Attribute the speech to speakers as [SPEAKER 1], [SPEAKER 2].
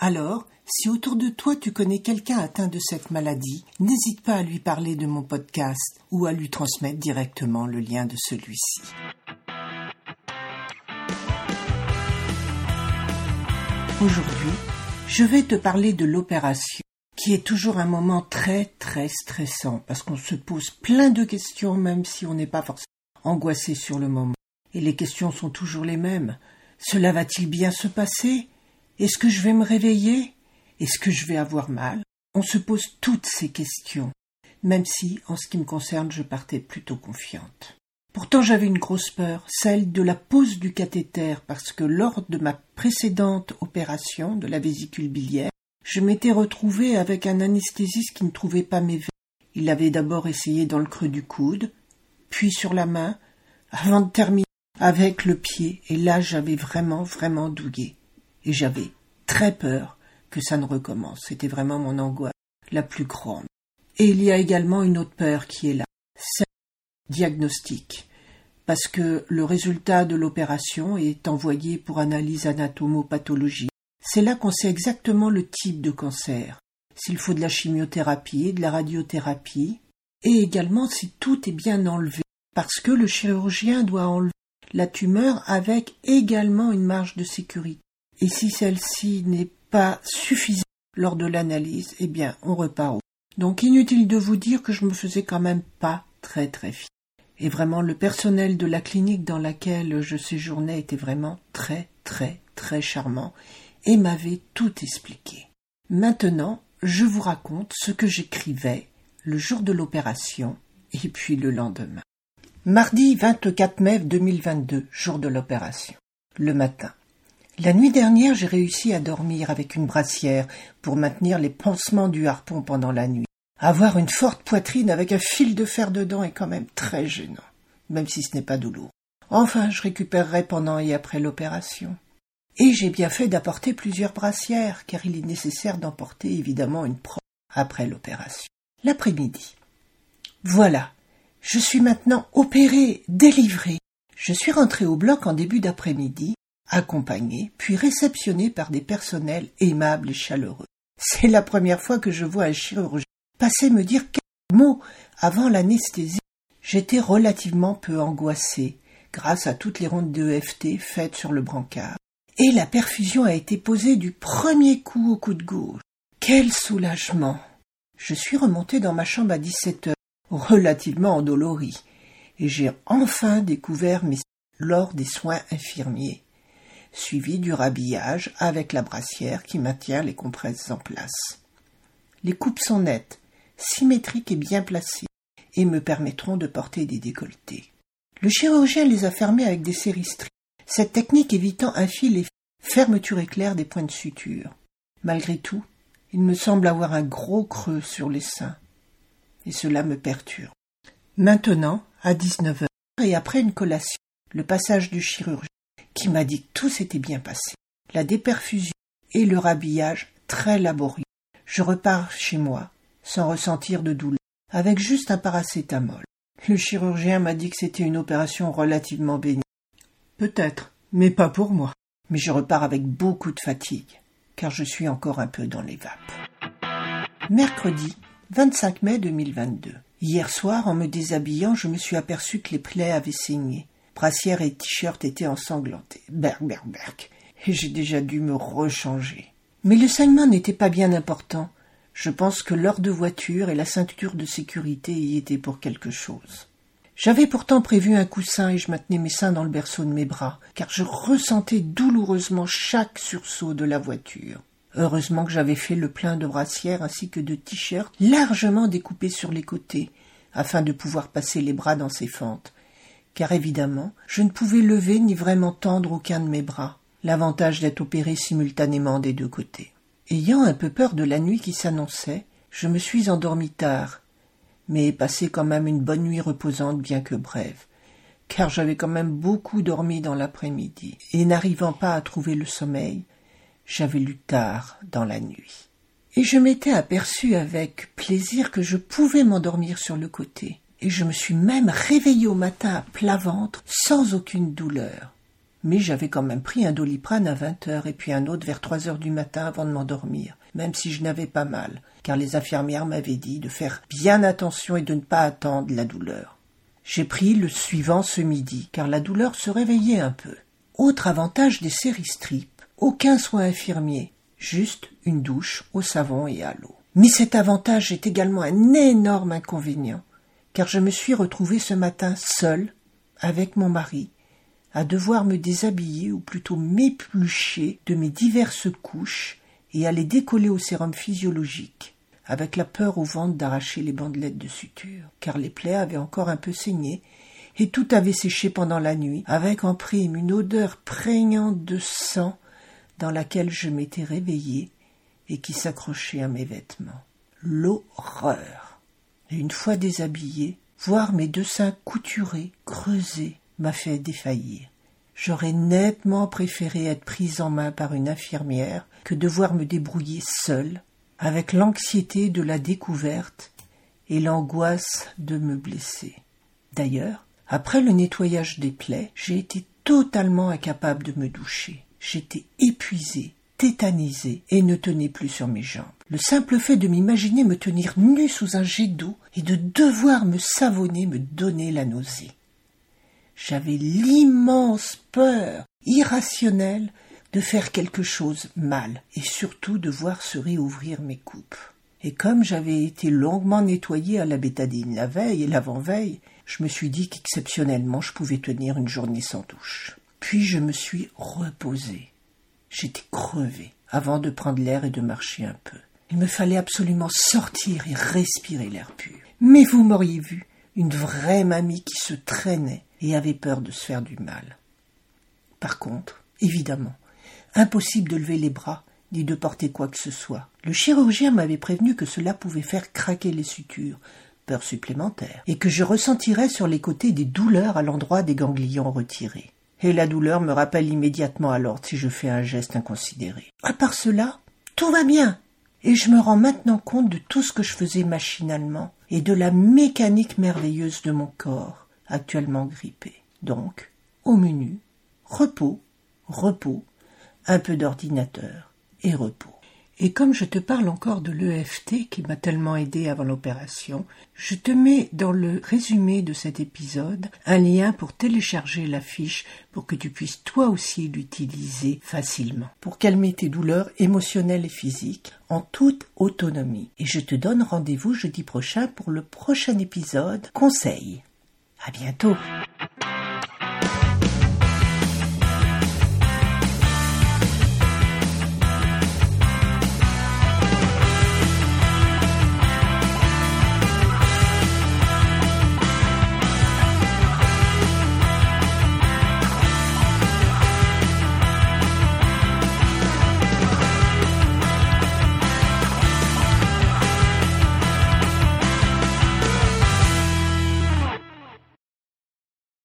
[SPEAKER 1] Alors, si autour de toi tu connais quelqu'un atteint de cette maladie, n'hésite pas à lui parler de mon podcast ou à lui transmettre directement le lien de celui-ci. Aujourd'hui, je vais te parler de l'opération qui est toujours un moment très très stressant parce qu'on se pose plein de questions même si on n'est pas forcément angoissé sur le moment. Et les questions sont toujours les mêmes. Cela va-t-il bien se passer? Est-ce que je vais me réveiller? Est-ce que je vais avoir mal? On se pose toutes ces questions, même si, en ce qui me concerne, je partais plutôt confiante. Pourtant j'avais une grosse peur, celle de la pose du cathéter, parce que lors de ma précédente opération de la vésicule biliaire, je m'étais retrouvée avec un anesthésiste qui ne trouvait pas mes veines. Il avait d'abord essayé dans le creux du coude, puis sur la main, avant de terminer avec le pied, et là j'avais vraiment, vraiment douillé. Et j'avais très peur que ça ne recommence. C'était vraiment mon angoisse la plus grande. Et il y a également une autre peur qui est là, c'est diagnostic, parce que le résultat de l'opération est envoyé pour analyse anatomopathologique c'est là qu'on sait exactement le type de cancer, s'il faut de la chimiothérapie, de la radiothérapie, et également si tout est bien enlevé, parce que le chirurgien doit enlever la tumeur avec également une marge de sécurité. Et si celle-ci n'est pas suffisante lors de l'analyse, eh bien, on repart au. Donc inutile de vous dire que je me faisais quand même pas très très fière. Et vraiment, le personnel de la clinique dans laquelle je séjournais était vraiment très très très charmant et m'avait tout expliqué. Maintenant, je vous raconte ce que j'écrivais le jour de l'opération et puis le lendemain. Mardi 24 mai 2022, jour de l'opération. Le matin. La nuit dernière, j'ai réussi à dormir avec une brassière pour maintenir les pansements du harpon pendant la nuit. Avoir une forte poitrine avec un fil de fer dedans est quand même très gênant, même si ce n'est pas douloureux. Enfin, je récupérerai pendant et après l'opération. Et j'ai bien fait d'apporter plusieurs brassières, car il est nécessaire d'emporter évidemment une proie après l'opération. L'après-midi. Voilà. Je suis maintenant opérée, délivrée. Je suis rentrée au bloc en début d'après-midi, accompagnée, puis réceptionnée par des personnels aimables et chaleureux. C'est la première fois que je vois un chirurgien passer me dire quelques mots avant l'anesthésie. J'étais relativement peu angoissée, grâce à toutes les rondes de EFT faites sur le brancard et la perfusion a été posée du premier coup au coup de gauche. Quel soulagement. Je suis remonté dans ma chambre à 17 heures, relativement endolori, et j'ai enfin découvert mes lors des soins infirmiers, suivi du rhabillage avec la brassière qui maintient les compresses en place. Les coupes sont nettes, symétriques et bien placées, et me permettront de porter des décolletés. Le chirurgien les a fermées avec des séries cette technique évitant ainsi les fermetures éclair des points de suture. Malgré tout, il me semble avoir un gros creux sur les seins, et cela me perturbe. Maintenant, à dix-neuf heures, et après une collation, le passage du chirurgien, qui m'a dit que tout s'était bien passé, la déperfusion et le rhabillage très laborieux. Je repars chez moi, sans ressentir de douleur, avec juste un paracétamol. Le chirurgien m'a dit que c'était une opération relativement bénigne. Peut-être, mais pas pour moi. Mais je repars avec beaucoup de fatigue, car je suis encore un peu dans les vapes. Mercredi 25 mai 2022. Hier soir, en me déshabillant, je me suis aperçu que les plaies avaient saigné. Brassière et t-shirt étaient ensanglantés. Berg, berg, berg. Et j'ai déjà dû me rechanger. Mais le saignement n'était pas bien important. Je pense que l'heure de voiture et la ceinture de sécurité y étaient pour quelque chose. J'avais pourtant prévu un coussin et je maintenais mes seins dans le berceau de mes bras, car je ressentais douloureusement chaque sursaut de la voiture. Heureusement que j'avais fait le plein de brassières ainsi que de t-shirts largement découpés sur les côtés, afin de pouvoir passer les bras dans ces fentes, car évidemment je ne pouvais lever ni vraiment tendre aucun de mes bras, l'avantage d'être opéré simultanément des deux côtés. Ayant un peu peur de la nuit qui s'annonçait, je me suis endormi tard, mais passé quand même une bonne nuit reposante bien que brève, car j'avais quand même beaucoup dormi dans l'après-midi, et n'arrivant pas à trouver le sommeil, j'avais lu tard dans la nuit. Et je m'étais aperçu avec plaisir que je pouvais m'endormir sur le côté, et je me suis même réveillé au matin à plat ventre, sans aucune douleur. Mais j'avais quand même pris un doliprane à vingt heures et puis un autre vers trois heures du matin avant de m'endormir, même si je n'avais pas mal, car les infirmières m'avaient dit de faire bien attention et de ne pas attendre la douleur. J'ai pris le suivant ce midi, car la douleur se réveillait un peu. Autre avantage des séries strips, aucun soin infirmier, juste une douche au savon et à l'eau. Mais cet avantage est également un énorme inconvénient, car je me suis retrouvé ce matin seul, avec mon mari, à devoir me déshabiller ou plutôt m'éplucher de mes diverses couches et à les décoller au sérum physiologique, avec la peur au ventre d'arracher les bandelettes de suture, car les plaies avaient encore un peu saigné, et tout avait séché pendant la nuit, avec en prime une odeur prégnante de sang dans laquelle je m'étais réveillé et qui s'accrochait à mes vêtements. L'horreur. Une fois déshabillé, voir mes deux seins couturés, creusés, m'a fait défaillir. J'aurais nettement préféré être prise en main par une infirmière que devoir me débrouiller seule, avec l'anxiété de la découverte et l'angoisse de me blesser. D'ailleurs, après le nettoyage des plaies, j'ai été totalement incapable de me doucher. J'étais épuisée, tétanisée et ne tenais plus sur mes jambes. Le simple fait de m'imaginer me tenir nu sous un jet d'eau et de devoir me savonner me donnait la nausée. J'avais l'immense peur irrationnelle de faire quelque chose mal et surtout de voir se réouvrir mes coupes. Et comme j'avais été longuement nettoyé à la bétadine la veille et l'avant-veille, je me suis dit qu'exceptionnellement je pouvais tenir une journée sans douche. Puis je me suis reposé. J'étais crevé avant de prendre l'air et de marcher un peu. Il me fallait absolument sortir et respirer l'air pur. Mais vous m'auriez vu, une vraie mamie qui se traînait et avait peur de se faire du mal. Par contre, évidemment, impossible de lever les bras ni de porter quoi que ce soit. Le chirurgien m'avait prévenu que cela pouvait faire craquer les sutures, peur supplémentaire, et que je ressentirais sur les côtés des douleurs à l'endroit des ganglions retirés. Et la douleur me rappelle immédiatement à l'ordre si je fais un geste inconsidéré. À part cela, tout va bien et je me rends maintenant compte de tout ce que je faisais machinalement et de la mécanique merveilleuse de mon corps, actuellement grippé. Donc, au menu, repos, repos, un peu d'ordinateur et repos. Et comme je te parle encore de l'EFT qui m'a tellement aidé avant l'opération, je te mets dans le résumé de cet épisode un lien pour télécharger la fiche pour que tu puisses toi aussi l'utiliser facilement pour calmer tes douleurs émotionnelles et physiques en toute autonomie. Et je te donne rendez-vous jeudi prochain pour le prochain épisode Conseil. À bientôt.